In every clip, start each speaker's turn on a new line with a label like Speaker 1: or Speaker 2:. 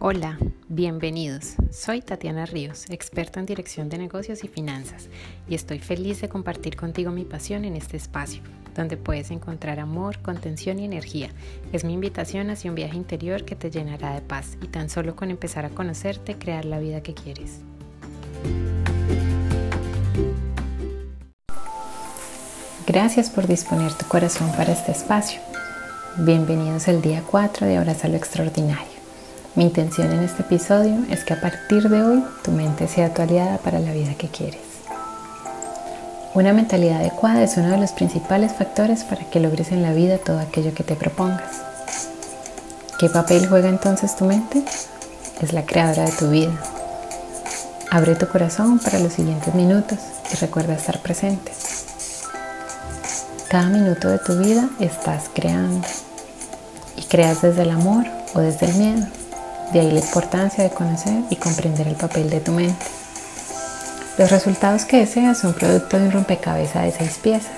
Speaker 1: Hola, bienvenidos. Soy Tatiana Ríos, experta en dirección de negocios y finanzas, y estoy feliz de compartir contigo mi pasión en este espacio, donde puedes encontrar amor, contención y energía. Es mi invitación hacia un viaje interior que te llenará de paz y tan solo con empezar a conocerte, crear la vida que quieres. Gracias por disponer tu corazón para este espacio. Bienvenidos al día 4 de Abraza lo Extraordinario. Mi intención en este episodio es que a partir de hoy tu mente sea tu aliada para la vida que quieres. Una mentalidad adecuada es uno de los principales factores para que logres en la vida todo aquello que te propongas. ¿Qué papel juega entonces tu mente? Es la creadora de tu vida. Abre tu corazón para los siguientes minutos y recuerda estar presente. Cada minuto de tu vida estás creando y creas desde el amor o desde el miedo. De ahí la importancia de conocer y comprender el papel de tu mente. Los resultados que deseas son producto de un rompecabezas de seis piezas.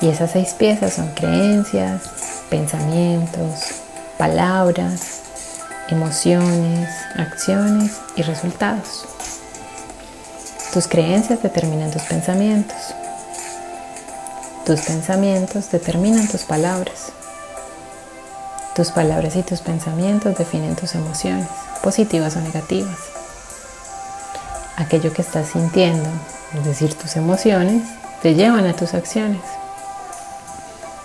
Speaker 1: Y esas seis piezas son creencias, pensamientos, palabras, emociones, acciones y resultados. Tus creencias determinan tus pensamientos. Tus pensamientos determinan tus palabras. Tus palabras y tus pensamientos definen tus emociones, positivas o negativas. Aquello que estás sintiendo, es decir, tus emociones, te llevan a tus acciones.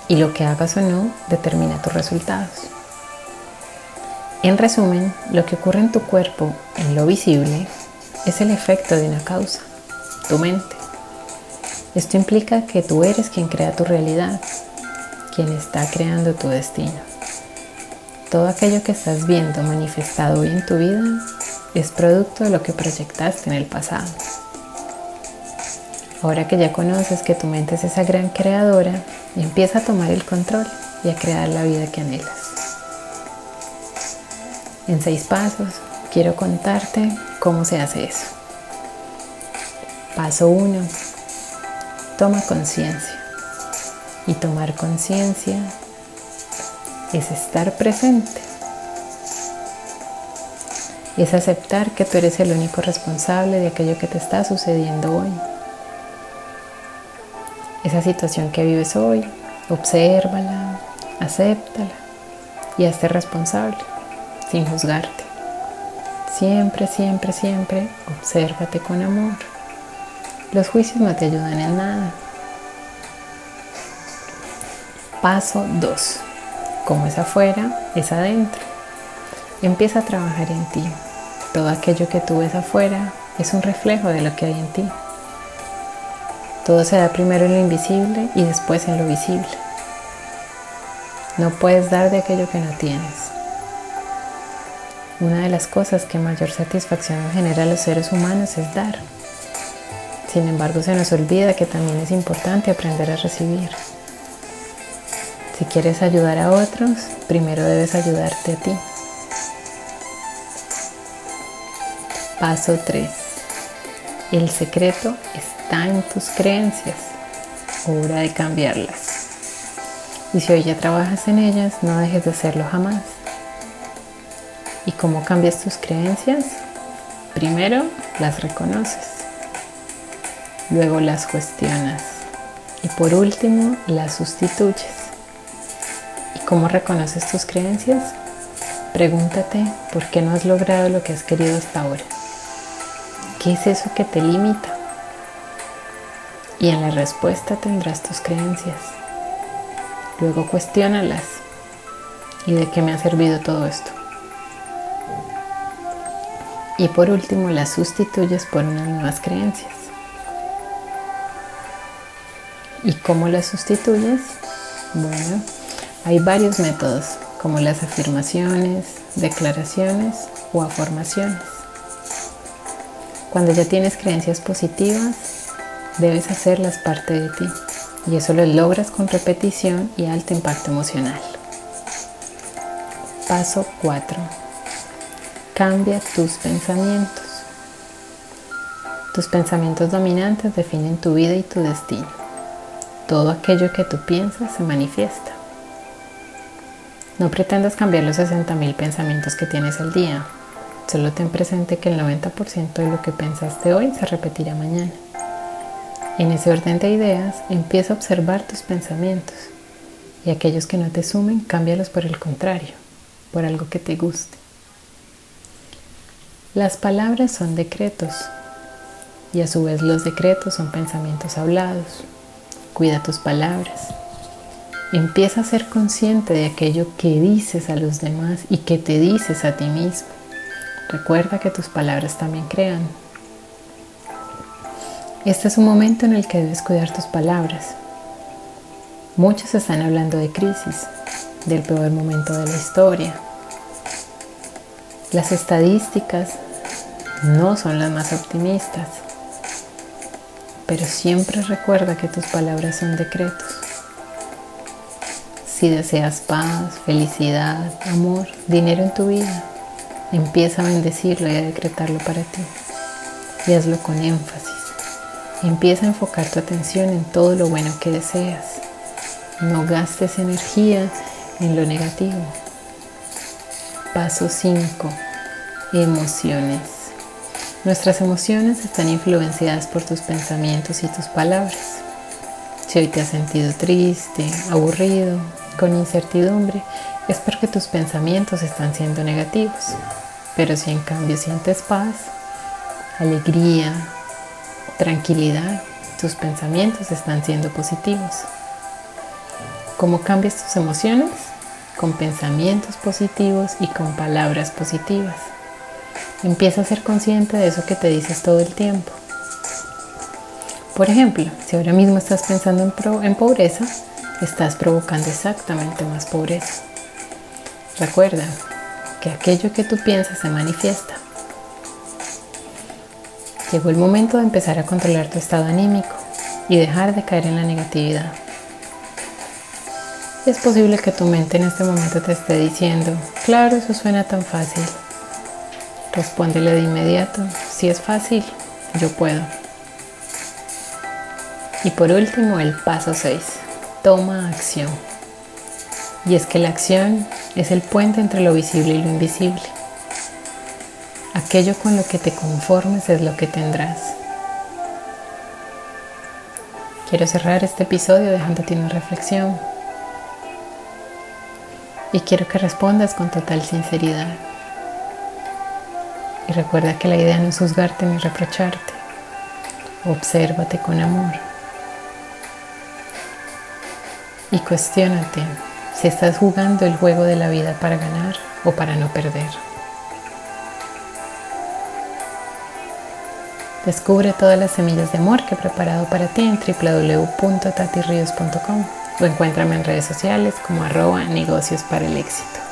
Speaker 1: Y lo que hagas o no determina tus resultados. En resumen, lo que ocurre en tu cuerpo, en lo visible, es el efecto de una causa, tu mente. Esto implica que tú eres quien crea tu realidad, quien está creando tu destino. Todo aquello que estás viendo manifestado hoy en tu vida es producto de lo que proyectaste en el pasado. Ahora que ya conoces que tu mente es esa gran creadora, empieza a tomar el control y a crear la vida que anhelas. En seis pasos quiero contarte cómo se hace eso. Paso 1. Toma conciencia. Y tomar conciencia es estar presente. Es aceptar que tú eres el único responsable de aquello que te está sucediendo hoy. Esa situación que vives hoy, obsérvala, acéptala y hazte responsable sin juzgarte. Siempre, siempre, siempre obsérvate con amor. Los juicios no te ayudan en nada. Paso 2 como es afuera, es adentro. Empieza a trabajar en ti. Todo aquello que tú ves afuera es un reflejo de lo que hay en ti. Todo se da primero en lo invisible y después en lo visible. No puedes dar de aquello que no tienes. Una de las cosas que mayor satisfacción genera a los seres humanos es dar. Sin embargo, se nos olvida que también es importante aprender a recibir. Si quieres ayudar a otros, primero debes ayudarte a ti. Paso 3. El secreto está en tus creencias. Hora de cambiarlas. Y si hoy ya trabajas en ellas, no dejes de hacerlo jamás. ¿Y cómo cambias tus creencias? Primero las reconoces. Luego las cuestionas. Y por último las sustituyes. ¿Cómo reconoces tus creencias? Pregúntate por qué no has logrado lo que has querido hasta ahora. ¿Qué es eso que te limita? Y en la respuesta tendrás tus creencias. Luego cuestiónalas. ¿Y de qué me ha servido todo esto? Y por último las sustituyes por unas nuevas creencias. ¿Y cómo las sustituyes? Bueno, hay varios métodos, como las afirmaciones, declaraciones o afirmaciones. Cuando ya tienes creencias positivas, debes hacerlas parte de ti y eso lo logras con repetición y alto impacto emocional. Paso 4. Cambia tus pensamientos. Tus pensamientos dominantes definen tu vida y tu destino. Todo aquello que tú piensas se manifiesta. No pretendas cambiar los 60.000 pensamientos que tienes al día. Solo ten presente que el 90% de lo que pensaste hoy se repetirá mañana. En ese orden de ideas, empieza a observar tus pensamientos y aquellos que no te sumen, cámbialos por el contrario, por algo que te guste. Las palabras son decretos y a su vez los decretos son pensamientos hablados. Cuida tus palabras. Empieza a ser consciente de aquello que dices a los demás y que te dices a ti mismo. Recuerda que tus palabras también crean. Este es un momento en el que debes cuidar tus palabras. Muchos están hablando de crisis, del peor momento de la historia. Las estadísticas no son las más optimistas, pero siempre recuerda que tus palabras son decretos. Si deseas paz, felicidad, amor, dinero en tu vida, empieza a bendecirlo y a decretarlo para ti. Y hazlo con énfasis. Empieza a enfocar tu atención en todo lo bueno que deseas. No gastes energía en lo negativo. Paso 5. Emociones. Nuestras emociones están influenciadas por tus pensamientos y tus palabras. Si hoy te has sentido triste, aburrido, con incertidumbre, es porque tus pensamientos están siendo negativos. Pero si en cambio sientes paz, alegría, tranquilidad, tus pensamientos están siendo positivos. ¿Cómo cambias tus emociones? Con pensamientos positivos y con palabras positivas. Empieza a ser consciente de eso que te dices todo el tiempo. Por ejemplo, si ahora mismo estás pensando en, pobreza, estás provocando exactamente más pobreza. Recuerda que aquello que tú piensas se manifiesta. Llegó el momento de empezar a controlar tu estado anímico y dejar de caer en la negatividad. Es posible que tu mente en este momento te esté diciendo, claro, eso suena tan fácil. Respóndele de inmediato, si es fácil, yo puedo. Y por último, el paso 6, toma acción. Y es que la acción es el puente entre lo visible y lo invisible. Aquello con lo que te conformes es lo que tendrás. Quiero cerrar este episodio dejándote una reflexión. Y quiero que respondas con total sinceridad. Y recuerda que la idea no es juzgarte ni reprocharte. Obsérvate con amor. Y cuestiónate si estás jugando el juego de la vida para ganar o para no perder. Descubre todas las semillas de amor que he preparado para ti en www.tatirrios.com o encuéntrame en redes sociales como arroba negocios para el éxito.